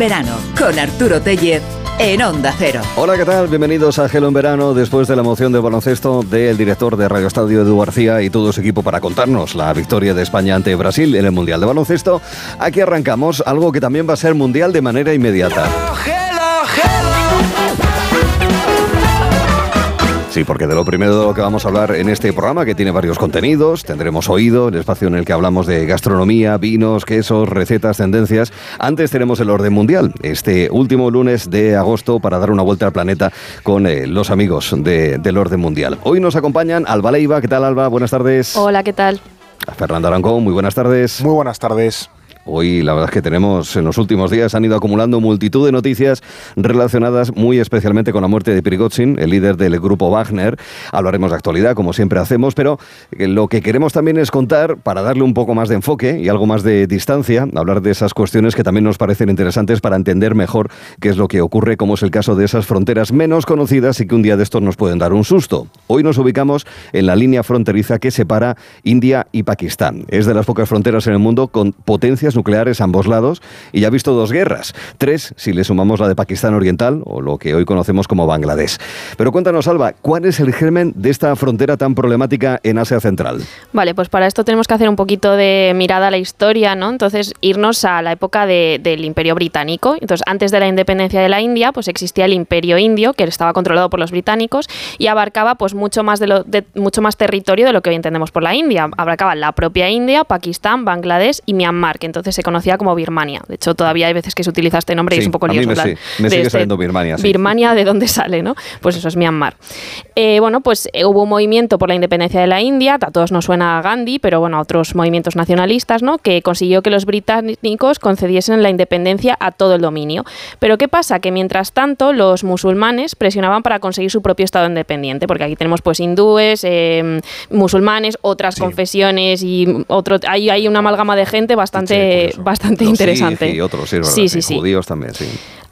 verano con Arturo Tellez en Onda Cero. Hola, ¿qué tal? Bienvenidos a Gelo en Verano después de la moción de baloncesto del director de Radio Estadio Edu García y todo su equipo para contarnos la victoria de España ante Brasil en el Mundial de Baloncesto. Aquí arrancamos algo que también va a ser mundial de manera inmediata. Sí, porque de lo primero de lo que vamos a hablar en este programa, que tiene varios contenidos, tendremos oído, el espacio en el que hablamos de gastronomía, vinos, quesos, recetas, tendencias. Antes tenemos el orden mundial, este último lunes de agosto, para dar una vuelta al planeta con eh, los amigos del orden mundial. Hoy nos acompañan Alba Leiva. ¿Qué tal, Alba? Buenas tardes. Hola, ¿qué tal? Fernando Arancón, muy buenas tardes. Muy buenas tardes. Hoy la verdad es que tenemos en los últimos días han ido acumulando multitud de noticias relacionadas muy especialmente con la muerte de Prigozhin, el líder del grupo Wagner. Hablaremos de actualidad como siempre hacemos, pero lo que queremos también es contar para darle un poco más de enfoque y algo más de distancia, hablar de esas cuestiones que también nos parecen interesantes para entender mejor qué es lo que ocurre, como es el caso de esas fronteras menos conocidas y que un día de estos nos pueden dar un susto. Hoy nos ubicamos en la línea fronteriza que separa India y Pakistán. Es de las pocas fronteras en el mundo con potencias nucleares a ambos lados y ya ha visto dos guerras, tres si le sumamos la de Pakistán Oriental o lo que hoy conocemos como Bangladesh. Pero cuéntanos, Alba, ¿cuál es el germen de esta frontera tan problemática en Asia Central? Vale, pues para esto tenemos que hacer un poquito de mirada a la historia, ¿no? Entonces, irnos a la época del Imperio Británico. Entonces, antes de la independencia de la India, pues existía el Imperio Indio, que estaba controlado por los británicos y abarcaba pues mucho más, de lo, de, mucho más territorio de lo que hoy entendemos por la India. Abarcaba la propia India, Pakistán, Bangladesh y Myanmar, que entonces entonces se conocía como Birmania. De hecho, todavía hay veces que se utiliza este nombre y es un poco lioso. Me, sí, me sigue este saliendo Birmania. Sí. Birmania, ¿de dónde sale? no? Pues eso es Myanmar. Eh, bueno, pues eh, hubo un movimiento por la independencia de la India, a todos nos suena a Gandhi, pero bueno, a otros movimientos nacionalistas, ¿no? Que consiguió que los británicos concediesen la independencia a todo el dominio. Pero ¿qué pasa? Que mientras tanto los musulmanes presionaban para conseguir su propio estado independiente, porque aquí tenemos pues hindúes, eh, musulmanes, otras sí. confesiones y otro, hay, hay una amalgama de gente bastante bastante Los interesante. Sikh y otros, sí, sí, sí, sí. judíos también, sí.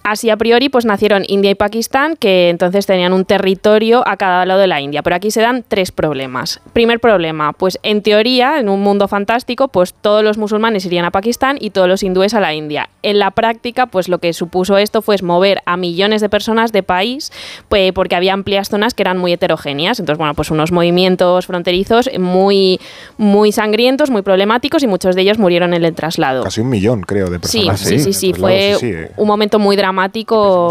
Así a priori pues nacieron India y Pakistán, que entonces tenían un territorio a cada lado de la India. Pero aquí se dan tres problemas. Primer problema, pues en teoría, en un mundo fantástico, pues todos los musulmanes irían a Pakistán y todos los hindúes a la India. En la práctica, pues lo que supuso esto fue mover a millones de personas de país, pues, porque había amplias zonas que eran muy heterogéneas. Entonces, bueno, pues unos movimientos fronterizos muy, muy sangrientos, muy problemáticos y muchos de ellos murieron en el traslado. Casi un millón, creo, de personas. Sí, sí, sí, sí. fue sí, sí. un momento muy dramático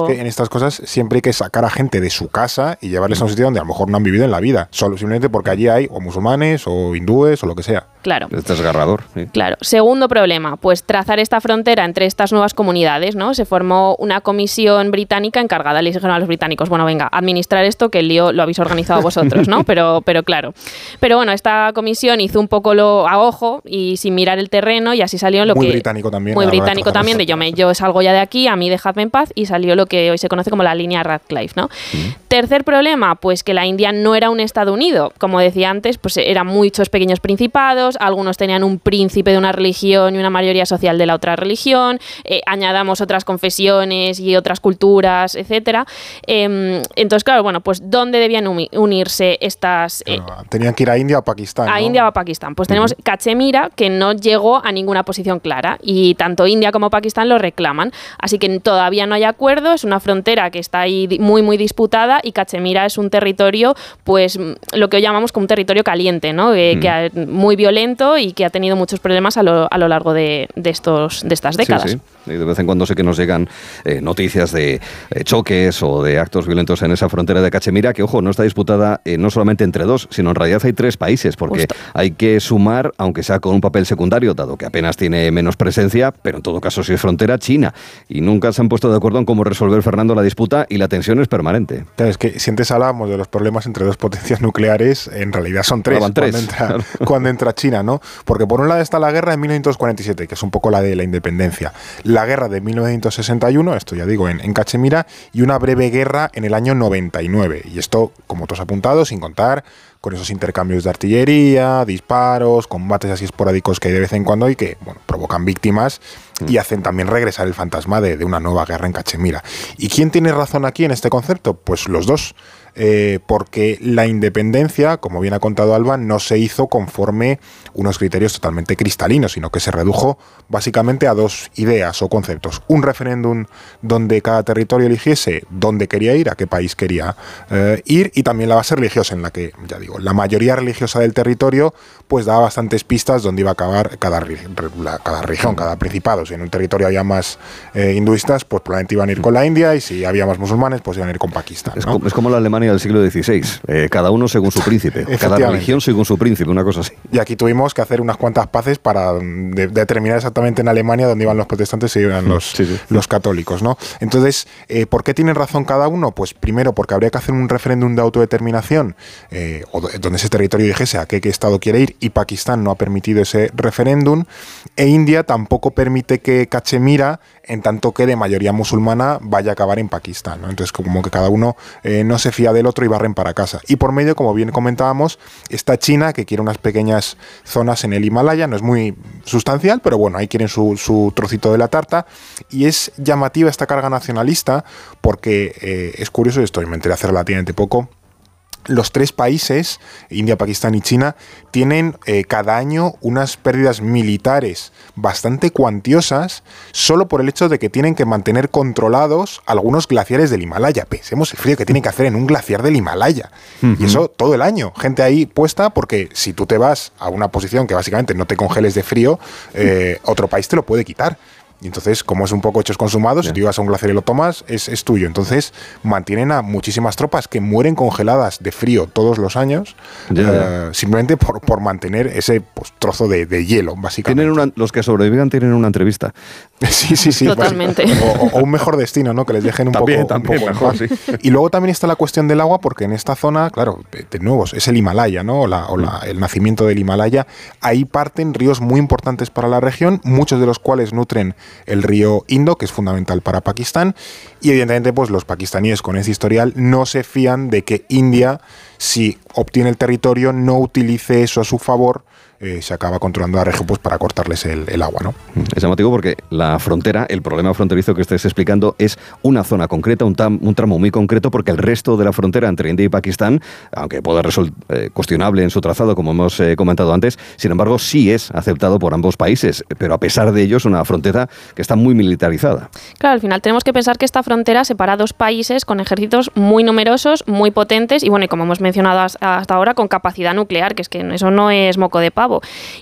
que en estas cosas siempre hay que sacar a gente de su casa y llevarles a un sitio donde a lo mejor no han vivido en la vida, solo simplemente porque allí hay o musulmanes o hindúes o lo que sea. Claro. Es desgarrador. Sí. Claro. Segundo problema, pues trazar esta frontera entre estas nuevas comunidades, ¿no? Se formó una comisión británica encargada, le dijeron a los británicos, bueno, venga, administrar esto que el lío lo habéis organizado vosotros, ¿no? Pero, pero claro. Pero bueno, esta comisión hizo un poco lo a ojo y sin mirar el terreno y así salió lo muy que... británico también. Muy británico también, de yo, me, yo salgo ya de aquí, a mí dejadme en paz y salió lo que hoy se conoce como la línea Radcliffe, ¿no? Mm. Tercer problema, pues que la India no era un Estado unido. Como decía antes, pues eran muchos pequeños principados, algunos tenían un príncipe de una religión y una mayoría social de la otra religión, eh, añadamos otras confesiones y otras culturas, etcétera. Eh, entonces, claro, bueno, pues ¿dónde debían unirse estas...? Eh, claro, tenían que ir a India o a Pakistán. A ¿no? India o a Pakistán. Pues tenemos uh -huh. Cachemira, que no llegó a ninguna posición clara, y tanto India como Pakistán lo reclaman. Así que todavía no hay acuerdo, es una frontera que está ahí muy, muy disputada, y Cachemira es un territorio, pues, lo que hoy llamamos como un territorio caliente, ¿no? Eh, uh -huh. que, muy violento y que ha tenido muchos problemas a lo, a lo largo de, de, estos, de estas décadas. Sí, sí. De vez en cuando sé que nos llegan eh, noticias de eh, choques o de actos violentos en esa frontera de Cachemira, que, ojo, no está disputada eh, no solamente entre dos, sino en realidad hay tres países, porque Justo. hay que sumar, aunque sea con un papel secundario, dado que apenas tiene menos presencia, pero en todo caso si es frontera, China. Y nunca se han puesto de acuerdo en cómo resolver, Fernando, la disputa y la tensión es permanente. Claro, es que si antes hablábamos de los problemas entre dos potencias nucleares, en realidad son tres, tres. Cuando, entra, claro. cuando entra China, ¿no? Porque por un lado está la guerra de 1947, que es un poco la de la independencia. La guerra de 1961, esto ya digo, en, en Cachemira, y una breve guerra en el año 99. Y esto, como todos apuntados, sin contar con esos intercambios de artillería, disparos, combates así esporádicos que hay de vez en cuando y que bueno, provocan víctimas mm. y hacen también regresar el fantasma de, de, una nueva guerra en Cachemira. ¿Y quién tiene razón aquí en este concepto? Pues los dos. Eh, porque la independencia, como bien ha contado Alba, no se hizo conforme unos criterios totalmente cristalinos, sino que se redujo básicamente a dos ideas o conceptos. Un referéndum donde cada territorio eligiese dónde quería ir, a qué país quería eh, ir, y también la base religiosa, en la que, ya digo, la mayoría religiosa del territorio pues daba bastantes pistas dónde iba a acabar cada, cada región, cada principado. Si en un territorio había más eh, hinduistas, pues probablemente iban a ir con la India, y si había más musulmanes, pues iban a ir con Pakistán. Es, como, la Alemania del siglo XVI, eh, cada uno según su príncipe, cada religión según su príncipe, una cosa así. Y aquí tuvimos que hacer unas cuantas paces para determinar exactamente en Alemania dónde iban los protestantes y iban los, los católicos. ¿no? Entonces, eh, ¿por qué tienen razón cada uno? Pues primero porque habría que hacer un referéndum de autodeterminación eh, donde ese territorio dijese a qué, qué estado quiere ir y Pakistán no ha permitido ese referéndum e India tampoco permite que Cachemira en tanto que de mayoría musulmana vaya a acabar en Pakistán. Entonces, como que cada uno eh, no se fía del otro y barren para casa. Y por medio, como bien comentábamos, está China, que quiere unas pequeñas zonas en el Himalaya, no es muy sustancial, pero bueno, ahí quieren su, su trocito de la tarta. Y es llamativa esta carga nacionalista, porque eh, es curioso, esto me enteré hace relativamente poco, los tres países, India, Pakistán y China, tienen eh, cada año unas pérdidas militares bastante cuantiosas solo por el hecho de que tienen que mantener controlados algunos glaciares del Himalaya. Pensemos el frío que tienen que hacer en un glaciar del Himalaya. Y eso todo el año. Gente ahí puesta porque si tú te vas a una posición que básicamente no te congeles de frío, eh, otro país te lo puede quitar. Y entonces, como es un poco hechos consumados, si tú ibas a un glaciar y lo tomas, es, es, tuyo. Entonces, mantienen a muchísimas tropas que mueren congeladas de frío todos los años, eh, simplemente por, por, mantener ese pues, trozo de, de, hielo, básicamente. Tienen una, los que sobrevivan tienen una entrevista. sí, sí, sí. Totalmente. o, un mejor destino, ¿no? Que les dejen un también, poco, también mejor, Y luego también está la cuestión del agua, porque en esta zona, claro, de, nuevo, es el Himalaya, ¿no? O, la, o la, el nacimiento del Himalaya. Ahí parten ríos muy importantes para la región, muchos de los cuales nutren el río Indo, que es fundamental para Pakistán, y evidentemente pues los pakistaníes con ese historial no se fían de que India, si obtiene el territorio, no utilice eso a su favor eh, se acaba controlando la región pues, para cortarles el, agua. ¿no? Es llamativo porque la frontera, el problema fronterizo que estés explicando es una zona concreta, un, un tramo muy concreto, porque el resto de la frontera entre India y Pakistán, aunque pueda resultar eh, cuestionable en su trazado, como hemos eh, comentado antes, sin embargo sí es aceptado por ambos países, pero a pesar de ello es una frontera que está muy militarizada. Claro, al final tenemos que pensar que esta frontera separa dos países con ejércitos muy numerosos, muy potentes y bueno, y como hemos mencionado hasta ahora, con capacidad nuclear, que es que eso no es moco de pavo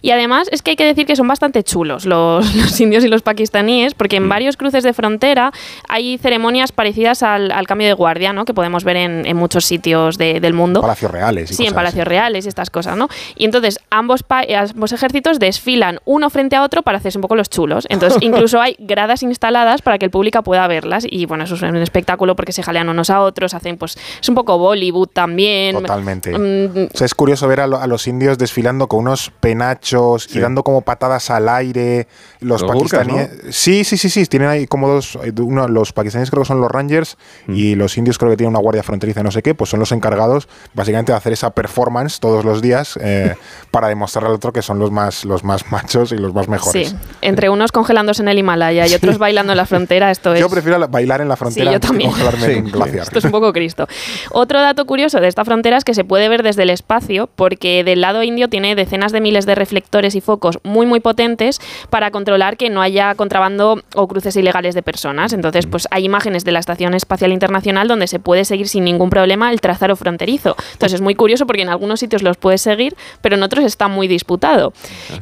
y además es que hay que decir que son bastante chulos los, indios y los pakistaníes, porque en mm. varios cruces de frontera hay ceremonias parecidas al, cambio de guardia, ¿no? Que podemos ver en, muchos sitios del mundo. Palacios reales. sí, en palacios reales y estas cosas, ¿no? Y entonces ambos, ambos ejércitos desfilan uno frente a otro para hacerse un poco los chulos. Entonces incluso hay gradas instaladas para que el público pueda verlas y bueno, eso es un espectáculo porque se jalean unos a otros, hacen pues es un poco Bollywood también. Totalmente. Mm, o sea, es curioso ver a, a los indios desfilando con unos penachos y dando como patadas al aire. Los, pakistaníes. Sí, sí, sí, sí. Tienen ahí como dos. Eh, uno, los pakistaníes creo que son los Rangers mm. y los indios creo que tienen una guardia fronteriza, no sé qué. Pues son los encargados básicamente de hacer esa performance todos los días eh, para demostrarle al otro que son los más, los más machos y los más mejores. Sí, entre unos congelándose en el Himalaya y otros bailando en la frontera, esto es. Yo prefiero bailar en la frontera yo también. que congelarme en un glaciar. Esto es un poco Cristo. Otro dato curioso de esta frontera es que se puede ver desde el espacio, porque del lado indio tiene decenas de miles de reflectores y focos muy muy potentes para controlar que no haya contrabando o cruces ilegales de personas. Entonces, pues hay imágenes de la Estación Espacial Internacional donde se puede seguir sin ningún problema el trazado fronterizo. Entonces es muy curioso porque en algunos sitios los puedes seguir, pero en otros está muy disputado.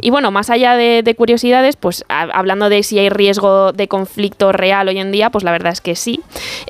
Y bueno, más allá de, curiosidades, pues hablando de si hay riesgo de conflicto real hoy en día, pues la verdad es que sí,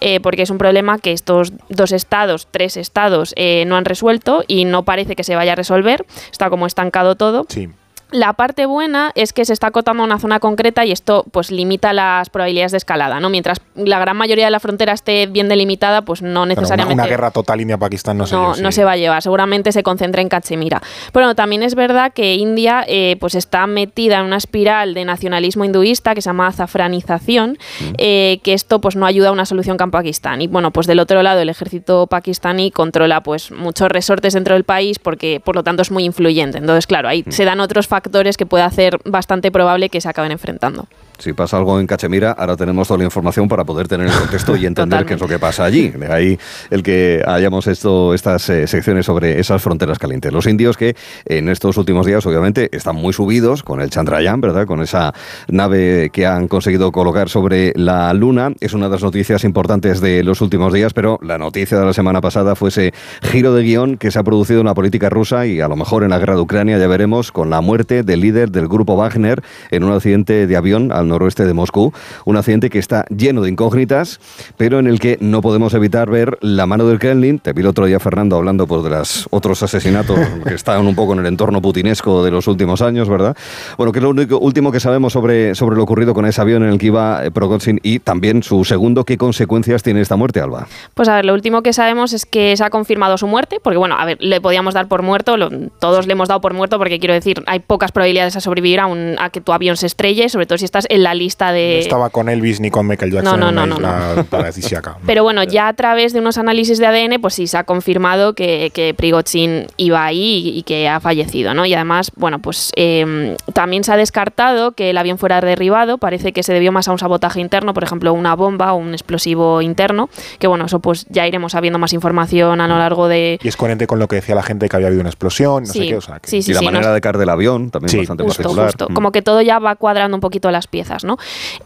eh, porque es un problema que estos dos estados, tres estados, eh, no han resuelto y no parece que se vaya a resolver. Está como estancado todo. Sí. La parte buena es que se está acotando a una zona concreta y esto pues limita las probabilidades de escalada, ¿no? Mientras la gran mayoría de la frontera esté bien delimitada, pues no necesariamente... una, guerra total India-Pakistán no, no, no se va a llevar, seguramente se concentra en Cachemira. Pero bueno, también es verdad que India eh, pues está metida en una espiral de nacionalismo hinduista que se llama azafranización, mm. eh, que esto pues no ayuda a una solución con Pakistán. Y bueno, pues del otro lado el ejército pakistaní controla pues muchos resortes dentro del país porque por lo tanto es muy influyente. Entonces, claro, ahí mm. se dan otros factores que puede hacer bastante probable que se acaben enfrentando. Si pasa algo en Cachemira, ahora tenemos toda la información para poder tener el contexto y entender qué es lo que pasa allí. De ahí el que hayamos esto, estas eh, secciones sobre esas fronteras calientes. Los indios que en estos últimos días, obviamente, están muy subidos con el Chandrayaan, ¿verdad? Con esa nave que han conseguido colocar sobre la Luna. Es una de las noticias importantes de los últimos días, pero la noticia de la semana pasada fue ese giro de guion que se ha producido en la política rusa y a lo mejor en la guerra de Ucrania, ya veremos, con la muerte del líder del grupo Wagner en un accidente de avión al noroeste de Moscú. Un accidente que está lleno de incógnitas, pero en el que no podemos evitar ver la mano del Kremlin. Te vi el otro día, Fernando, hablando pues, de los otros asesinatos que están un poco en el entorno putinesco de los últimos años, ¿verdad? Bueno, ¿qué es lo único, último que sabemos sobre, sobre lo ocurrido con ese avión en el que iba Prokotsin y también su segundo, ¿qué consecuencias tiene esta muerte, Alba? Pues a ver, lo último que sabemos es que se ha confirmado su muerte, porque bueno, a ver, le podíamos dar por muerto, todos le hemos dado por muerto, porque quiero decir, hay pocas probabilidades a sobrevivir a, un, a que tu avión se estrelle, sobre todo si estás en la lista de... No estaba con Elvis ni con Michael Jackson no, no, en la isla paradisíaca. Pero bueno, ya a través de unos análisis de ADN, pues sí se ha confirmado que, que Prigozhin iba ahí y, que ha fallecido, ¿no? Y además, bueno, pues eh, también se ha descartado que el avión fuera derribado, parece que se debió más a un sabotaje interno, por ejemplo, una bomba o un explosivo interno, que bueno, eso pues ya iremos sabiendo más información a lo largo de... Y es coherente con lo que decía la gente que había habido una explosión, no sé qué, o sea, sí, sí, y la manera de caer del avión también bastante justo, particular. Justo. Como que todo ya va cuadrando un poquito las piezas, ¿no?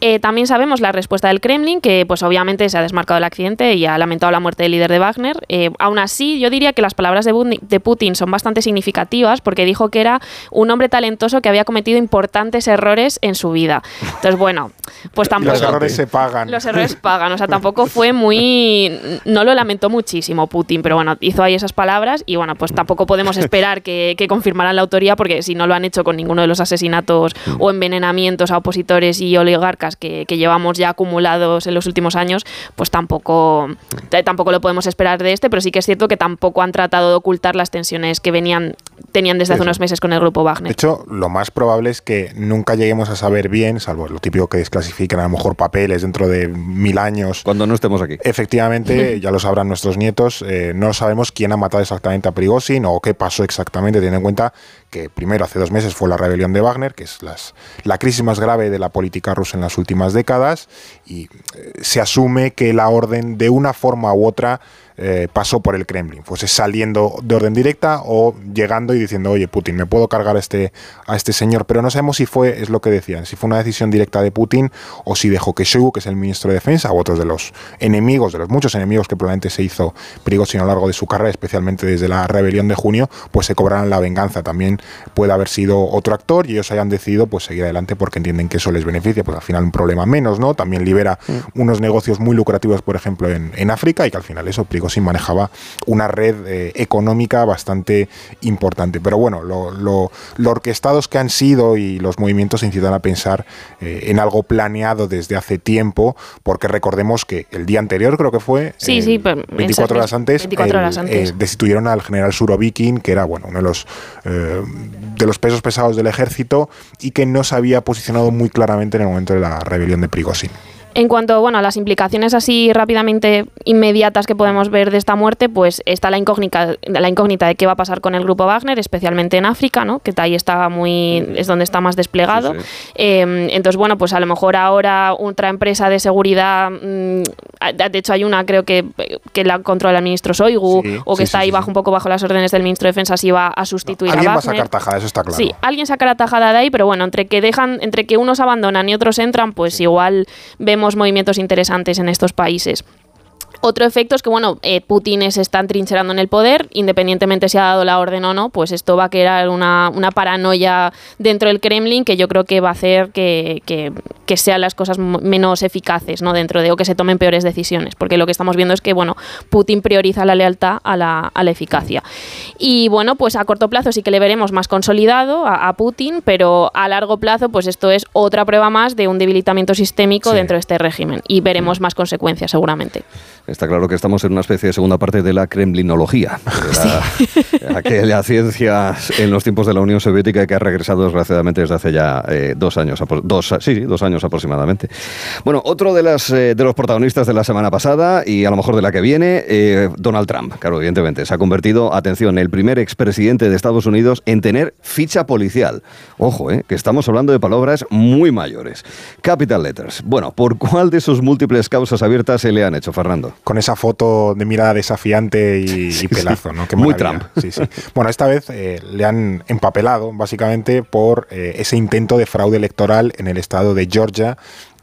Eh, también sabemos la respuesta del Kremlin, que pues obviamente se ha desmarcado del accidente y ha lamentado la muerte del líder de Wagner. Eh, aún así, yo diría que las palabras de, de Putin son bastante significativas porque dijo que era un hombre talentoso que había cometido importantes errores en su vida. Entonces, bueno, pues tampoco... Los errores se pagan. Los errores pagan, o sea, tampoco fue muy... No lo lamentó muchísimo Putin, pero bueno, hizo ahí esas palabras y bueno, pues tampoco podemos esperar que, que confirmaran la autoría porque si no lo han hecho con ninguno de los asesinatos o envenenamientos a opositores y oligarcas que, que llevamos ya acumulados en los últimos años, pues tampoco, tampoco lo podemos esperar de este, pero sí que es cierto que tampoco han tratado de ocultar las tensiones que venían tenían desde hace unos meses con el grupo Wagner. De hecho, lo más probable es que nunca lleguemos a saber bien, salvo lo típico que desclasifican a lo mejor papeles dentro de mil años. Cuando no estemos aquí. Efectivamente, ya lo sabrán nuestros nietos, eh, no sabemos quién ha matado exactamente a Prigozhin o qué pasó exactamente, teniendo en cuenta que primero hace dos meses fue la rebelión de Wagner, que es la crisis más grave de la política rusa en las últimas décadas, y eh, se asume que la orden de una forma u otra eh, pasó por el Kremlin, fuese saliendo de orden directa o llegando y diciendo, oye, Putin, me puedo cargar a este, a este señor, pero no sabemos si fue, es lo que decían, si fue una decisión directa de Putin o si dejó que Shoigu, que es el ministro de Defensa, o otros de los enemigos, de los muchos enemigos que probablemente se hizo Prigozhin a lo largo de su carrera, especialmente desde la rebelión de junio, pues se cobraran la venganza. También puede haber sido otro actor y ellos hayan decidido pues seguir adelante porque entienden que eso les beneficia, pues al final un problema menos, ¿no? También libera mm. unos negocios muy lucrativos, por ejemplo, en, en África y que al final eso Prigozhin manejaba una red eh, económica bastante importante. Pero bueno, lo, lo, lo, orquestados que han sido y los movimientos incitan a pensar eh, en algo planeado desde hace tiempo, porque recordemos que el día anterior creo que fue, sí, sí, 24 horas antes, 24 horas antes. Destituyeron al general Surovikin, que era bueno, uno de los, eh, de los pesos pesados del ejército y que no se había posicionado muy claramente en el momento de la rebelión de Prigozhin. En cuanto bueno, a las implicaciones así rápidamente inmediatas que podemos ver de esta muerte, pues está la incógnita, la incógnita de qué va a pasar con el grupo Wagner, especialmente en África, ¿no? que ahí está muy, es donde está más desplegado. Sí, sí. Eh, entonces, bueno, pues a lo mejor ahora otra empresa de seguridad, mmm, de hecho hay una creo que, que la controla el ministro Soigu, sí, o que está ahí bajo un poco bajo las órdenes del ministro de Defensa, si va a sustituir no, a Wagner. Alguien va a sacar tajada, eso está claro. Sí, alguien sacará tajada de ahí, pero bueno, entre que dejan, entre que unos abandonan y otros entran, pues igual vemos movimientos interesantes en estos países. Otro efecto es que, bueno, eh, Putin se está trincherando en el poder, independientemente si ha dado la orden o no, pues esto va a crear una, una paranoia dentro del Kremlin que yo creo que va a hacer que, que, que, sean las cosas menos eficaces, ¿no? Dentro de, o que se tomen peores decisiones, porque lo que estamos viendo es que, bueno, Putin prioriza la lealtad a la, a la eficacia. Y, bueno, pues a corto plazo sí que le veremos más consolidado a, a, Putin, pero a largo plazo, pues esto es otra prueba más de un debilitamiento sistémico sí. dentro de este régimen y veremos más consecuencias seguramente. Está claro que estamos en una especie de segunda parte de la kremlinología, de la, aquella ciencia en los tiempos de la Unión Soviética que ha regresado desgraciadamente desde hace ya eh, dos años, dos, sí, dos años aproximadamente. Bueno, otro de, las, eh, de los protagonistas de la semana pasada y a lo mejor de la que viene, eh, Donald Trump, claro, evidentemente, se ha convertido, atención, el primer expresidente de Estados Unidos en tener ficha policial. Ojo, que estamos hablando de palabras muy mayores. Capital Letters. Bueno, ¿por cuál de sus múltiples causas abiertas se le han hecho, Fernando? Con esa foto de mirada desafiante y, pelazo, ¿no? Muy Trump. Sí, sí. Bueno, esta vez eh, le han empapelado, básicamente, por eh, ese intento de fraude electoral en el estado de Georgia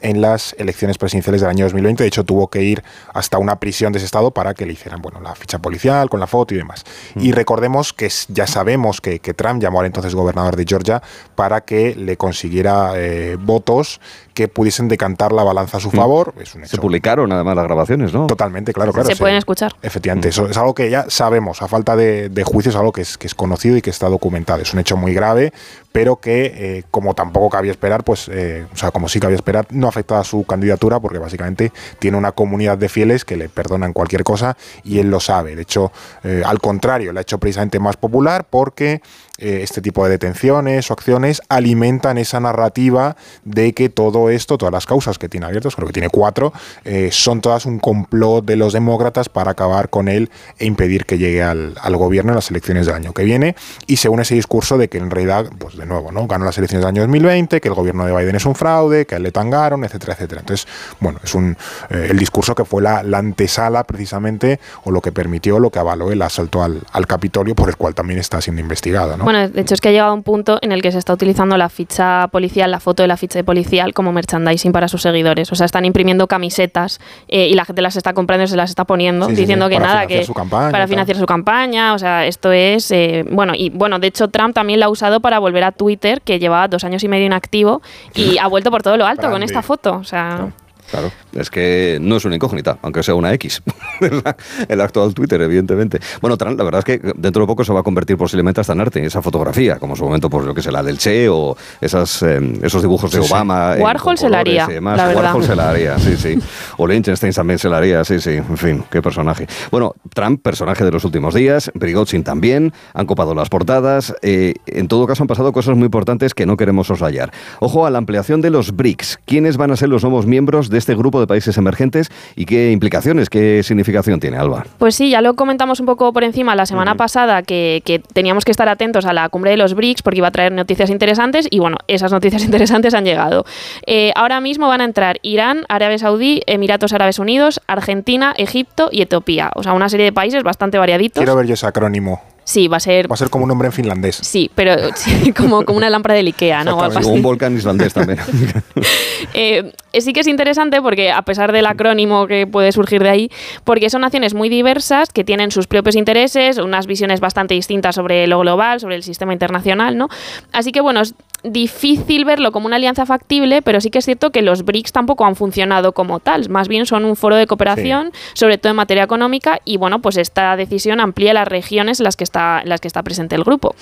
en las elecciones presidenciales del año 2020. De hecho, tuvo que ir hasta una prisión de ese estado para que le hicieran bueno, la ficha policial con la foto y demás. Y recordemos que ya sabemos que, Trump llamó al entonces gobernador de Georgia para que le consiguiera eh, votos que pudiesen decantar la balanza a su mm. favor. Se publicaron además las grabaciones, ¿no? Totalmente, claro, claro. Se pueden escuchar. Efectivamente, eso es algo que ya sabemos, a falta de, de juicio es algo que es, que es conocido y que está documentado. Es un hecho muy grave, pero que, eh, como tampoco cabía esperar, pues, eh, o sea, como sí cabía esperar, no afecta a su candidatura porque básicamente tiene una comunidad de fieles que le perdonan cualquier cosa y él lo sabe. De hecho, eh, al contrario, le ha hecho precisamente más popular porque este tipo de detenciones o acciones alimentan esa narrativa de que todo esto, todas las causas que tiene abiertas, creo que tiene cuatro, son todas un complot de los demócratas para acabar con él e impedir que llegue al, al, gobierno en las elecciones del año que viene. Y según ese discurso de que en realidad, pues de nuevo, ¿no? Ganó las elecciones del año 2020, que el gobierno de Biden es un fraude, que a él le tangaron, etcétera, etcétera. Entonces, bueno, es un eh, el discurso que fue la, antesala precisamente, o lo que permitió, lo que avaló el asalto al, Capitolio, por el cual también está siendo investigado, ¿no? Bueno, de hecho es que ha llegado a un punto en el que se está utilizando la ficha policial, la foto de la ficha de policial como merchandising para sus seguidores. O sea, están imprimiendo camisetas eh, y la gente las está comprando y se las está poniendo, diciendo que nada, que para financiar su campaña. O sea, esto es, eh, bueno, y bueno, de hecho Trump también la ha usado para volver a Twitter, que llevaba dos años y medio inactivo, y ha vuelto por todo lo alto con esta foto. O sea. Claro, es que no es una incógnita, aunque sea una X, el actual Twitter, evidentemente. Bueno, la verdad es que dentro de poco se va a convertir posiblemente hasta en arte, esa fotografía, como su momento, pues lo que es la del Che o esas, em, esos dibujos de Obama. Warhol se la haría, la Warhol se la haría, sí, sí. O Liechtenstein también se la haría, sí, sí. En fin, qué personaje. Bueno, Trump, personaje de los últimos días, Brigotsin también, han copado las portadas. Eh, en todo caso, han pasado cosas muy importantes que no queremos soslayar. Ojo a la ampliación de los BRICS. ¿Quiénes van a ser los nuevos miembros de este grupo de países emergentes y qué implicaciones, qué significación tiene, Alba. Pues sí, ya lo comentamos un poco por encima la semana pasada que, teníamos que estar atentos a la cumbre de los BRICS porque iba a traer noticias interesantes y bueno, esas noticias interesantes han llegado. Eh, ahora mismo van a entrar Irán, Arabia Saudí, Emiratos Árabes Unidos, Argentina, Egipto y Etiopía. O sea, una serie de países bastante variaditos. Quiero ver yo ese acrónimo. Sí, va a ser. Va a ser como un nombre en finlandés. Sí, pero como, como una lámpara de Ikea, ¿no? O un volcán islandés también. Eh, sí que es interesante porque, a pesar del acrónimo que puede surgir de ahí, porque son naciones muy diversas que tienen sus propios intereses, unas visiones bastante distintas sobre lo global, sobre el sistema internacional, ¿no? Así que, bueno, es difícil verlo como una alianza factible, pero sí que es cierto que los BRICS tampoco han funcionado como tal. Más bien son un foro de cooperación, sobre todo en materia económica, y bueno, pues esta decisión amplía las regiones en las que las que está presente el grupo.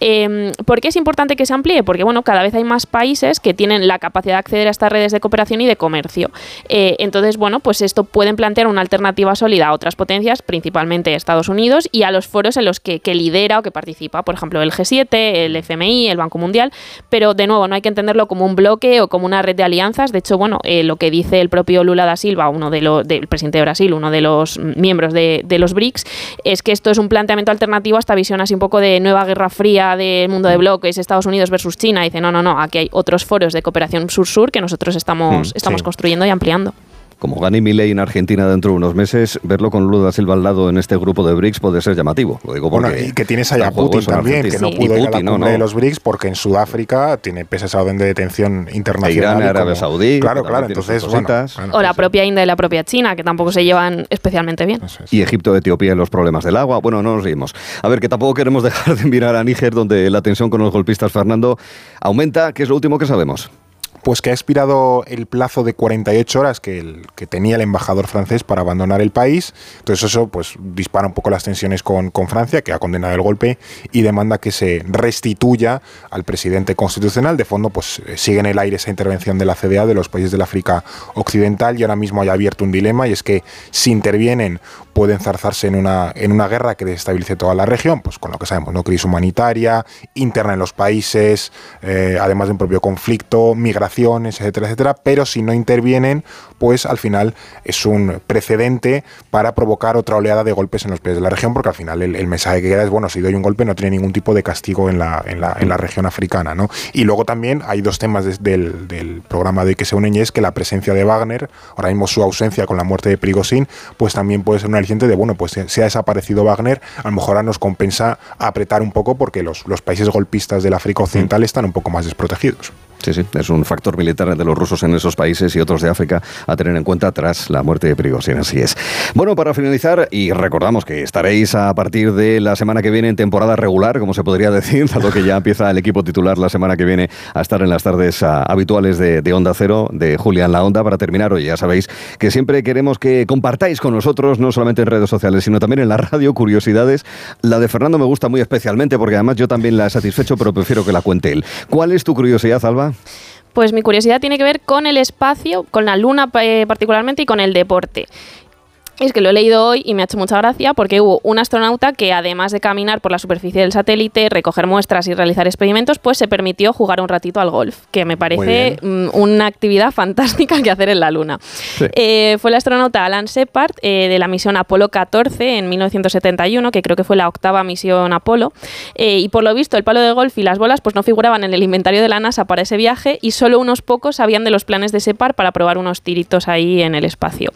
Eh, ¿Por qué es importante que se amplíe? Porque bueno, cada vez hay más países que tienen la capacidad de acceder a estas redes de cooperación y de comercio. Eh, entonces, bueno, pues esto pueden plantear una alternativa sólida a otras potencias, principalmente Estados Unidos, y a los foros en los que, lidera o que participa, por ejemplo, el G7, el FMI, el Banco Mundial, pero de nuevo no hay que entenderlo como un bloque o como una red de alianzas. De hecho, bueno, eh, lo que dice el propio Lula da Silva, uno de los del presidente de Brasil, uno de los miembros de, los BRICS, es que esto es un planteamiento alternativo a esta visión así un poco de nueva guerra fría del mundo de bloques, Estados Unidos versus China. Dice, no, no, no, aquí hay otros foros de cooperación sur-sur que nosotros estamos, mm, estamos construyendo y ampliando como gane Milei en Argentina dentro de unos meses, verlo con Lula Silva al lado en este grupo de BRICS puede ser llamativo. Lo digo porque bueno, y que tienes allá Putin también, que no pudo ir a la cumbre de los BRICS porque en Sudáfrica tiene esa orden de detención internacional. Irán, Arabia Saudí. Claro, claro. Entonces, o la pues propia India y la propia China, que tampoco se llevan especialmente bien. Y Egipto, Etiopía y los problemas del agua. Bueno, no nos seguimos. A ver, que tampoco queremos dejar de mirar a Níger, donde la tensión con los golpistas, Fernando, aumenta. ¿Qué es lo último que sabemos? Pues que ha expirado el plazo de 48 horas que, el, que tenía el embajador francés para abandonar el país. Entonces eso pues dispara un poco las tensiones con, con Francia, que ha condenado el golpe y demanda que se restituya al presidente constitucional. De fondo pues sigue en el aire esa intervención de la CDA de los países del África Occidental y ahora mismo hay abierto un dilema y es que si intervienen pueden zarzarse en una, en una guerra que desestabilice toda la región, pues con lo que sabemos, ¿no? crisis humanitaria, interna en los países, eh, además de un propio conflicto, etcétera, etcétera, pero si no intervienen, pues al final es un precedente para provocar otra oleada de golpes en los países de la región, porque al final el, mensaje que queda es, bueno, si doy un golpe no tiene ningún tipo de castigo en la, en la, en la región africana. ¿no? Y luego también hay dos temas del, del, programa de que se unen y es que la presencia de Wagner, ahora mismo su ausencia con la muerte de Prigozhin, pues también puede ser una de, bueno, pues se ha desaparecido Wagner, a lo mejor ahora nos compensa apretar un poco porque los, los países golpistas del África Occidental mm. están un poco más desprotegidos. Sí, sí, es un factor militar de los rusos en esos países y otros de África a tener en cuenta tras la muerte de Prigozhin, así es. Bueno, para finalizar, y recordamos que estaréis a partir de la semana que viene en temporada regular, como se podría decir, dado que ya empieza el equipo titular la semana que viene a estar en las tardes ah, habituales de, Onda Cero, de Julián La Onda. Para terminar, hoy ya sabéis que siempre queremos que compartáis con nosotros, no solamente en redes sociales, sino también en la radio, curiosidades. La de Fernando me gusta muy especialmente porque además yo también la he satisfecho, pero prefiero que la cuente él. ¿Cuál es tu curiosidad, Alba? Pues mi curiosidad tiene que ver con el espacio, con la luna eh, particularmente y con el deporte. Es que lo he leído hoy y me ha hecho mucha gracia porque hubo un astronauta que además de caminar por la superficie del satélite, recoger muestras y realizar experimentos, pues se permitió jugar un ratito al golf, que me parece mm, una actividad fantástica que hacer en la Luna. Eh, fue el astronauta Alan Shepard eh, de la misión Apolo 14 en 1971, que creo que fue la octava misión Apolo, eh, y por lo visto el palo de golf y las bolas pues no figuraban en el inventario de la NASA para ese viaje y solo unos pocos sabían de los planes de Shepard para probar unos tiritos ahí en el espacio.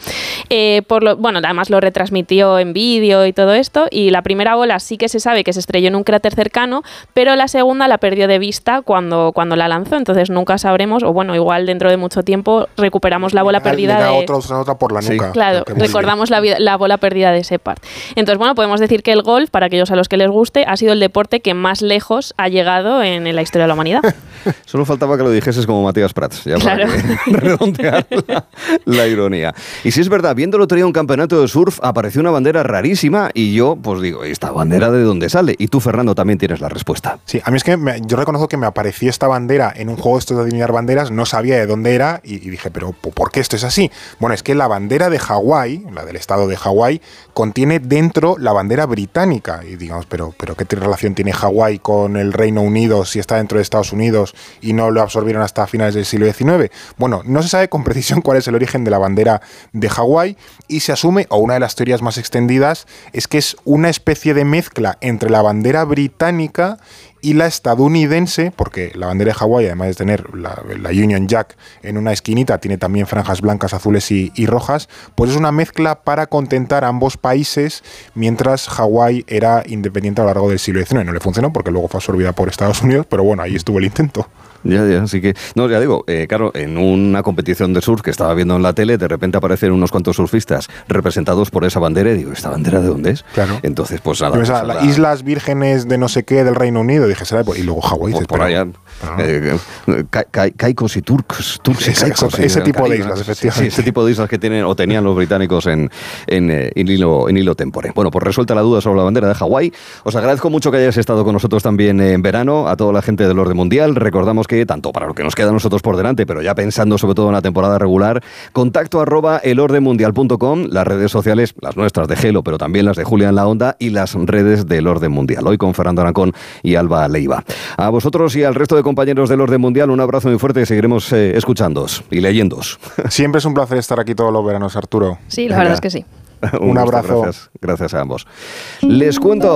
por lo, bueno, además lo retransmitió en vídeo y todo esto, y la primera bola sí que se sabe que se estrelló en un cráter cercano, pero la segunda la perdió de vista cuando, cuando la lanzó, entonces nunca sabremos, o bueno, igual dentro de mucho tiempo recuperamos la bola perdida de... Otra, por la nuca. Claro, recordamos la, la, bola perdida de Separ. Entonces, bueno, podemos decir que el golf, para aquellos a los que les guste, ha sido el deporte que más lejos ha llegado en, la historia de la humanidad. Solo faltaba que lo dijeses como Matías Prats, ya para redondear la, la, ironía. Y si es verdad, viéndolo traía un campeonato de surf apareció una bandera rarísima y yo, pues digo, ¿esta bandera de dónde sale? Y tú, Fernando, también tienes la respuesta. Sí, a mí es que yo reconozco que me apareció esta bandera en un juego esto de adivinar banderas, no sabía de dónde era y, dije, pero ¿por qué esto es así? Bueno, es que la bandera de Hawái, la del estado de Hawái, contiene dentro la bandera británica. Y digamos, pero, pero ¿qué relación tiene Hawái con el Reino Unido si está dentro de Estados Unidos y no lo absorbieron hasta finales del siglo XIX? Bueno, no se sabe con precisión cuál es el origen de la bandera de Hawái y se asume o una de las teorías más extendidas, es que es una especie de mezcla entre la bandera británica y la estadounidense, porque la bandera de Hawái, además de tener la, Union Jack en una esquinita, tiene también franjas blancas, azules y, rojas, pues es una mezcla para contentar a ambos países, mientras Hawái era independiente a lo largo del siglo XIX. No le funcionó porque luego fue absorbida por Estados Unidos, pero bueno, ahí estuvo el intento. Ya, ya, así que, no, ya digo, eh, claro, en una competición de surf que estaba viendo en la tele, de repente aparecen unos cuantos surfistas representados por esa bandera, y digo, ¿esta bandera de dónde es? Claro. Entonces, pues nada. Pues, las Islas Vírgenes de no sé qué del Reino Unido, dije, será, y luego Hawái. Por, por allá, eh, caicos y turcos, ese tipo de islas, efectivamente. Sí, ese tipo de islas que tienen o tenían los británicos en, en, eh, en, hilo, en hilo tempore. Bueno, pues resuelta la duda sobre la bandera de Hawái. Os agradezco mucho que hayáis estado con nosotros también en verano, a toda la gente del orden mundial. Recordamos que tanto para lo que nos queda a nosotros por delante, pero ya pensando sobre todo en la temporada regular, contacto arroba elordenmundial.com, las redes sociales, las nuestras de Gelo, pero también las de Julián La Onda y las redes del Orden Mundial. Hoy con Fernando Arancón y Alba Leiva. A vosotros y al resto de compañeros del Orden Mundial, un abrazo muy fuerte y seguiremos eh, escuchándos y leyéndos. Siempre es un placer estar aquí todos los veranos, Arturo. Sí, la verdad es que sí. un, abrazo. Gracias, gracias a ambos. Les cuento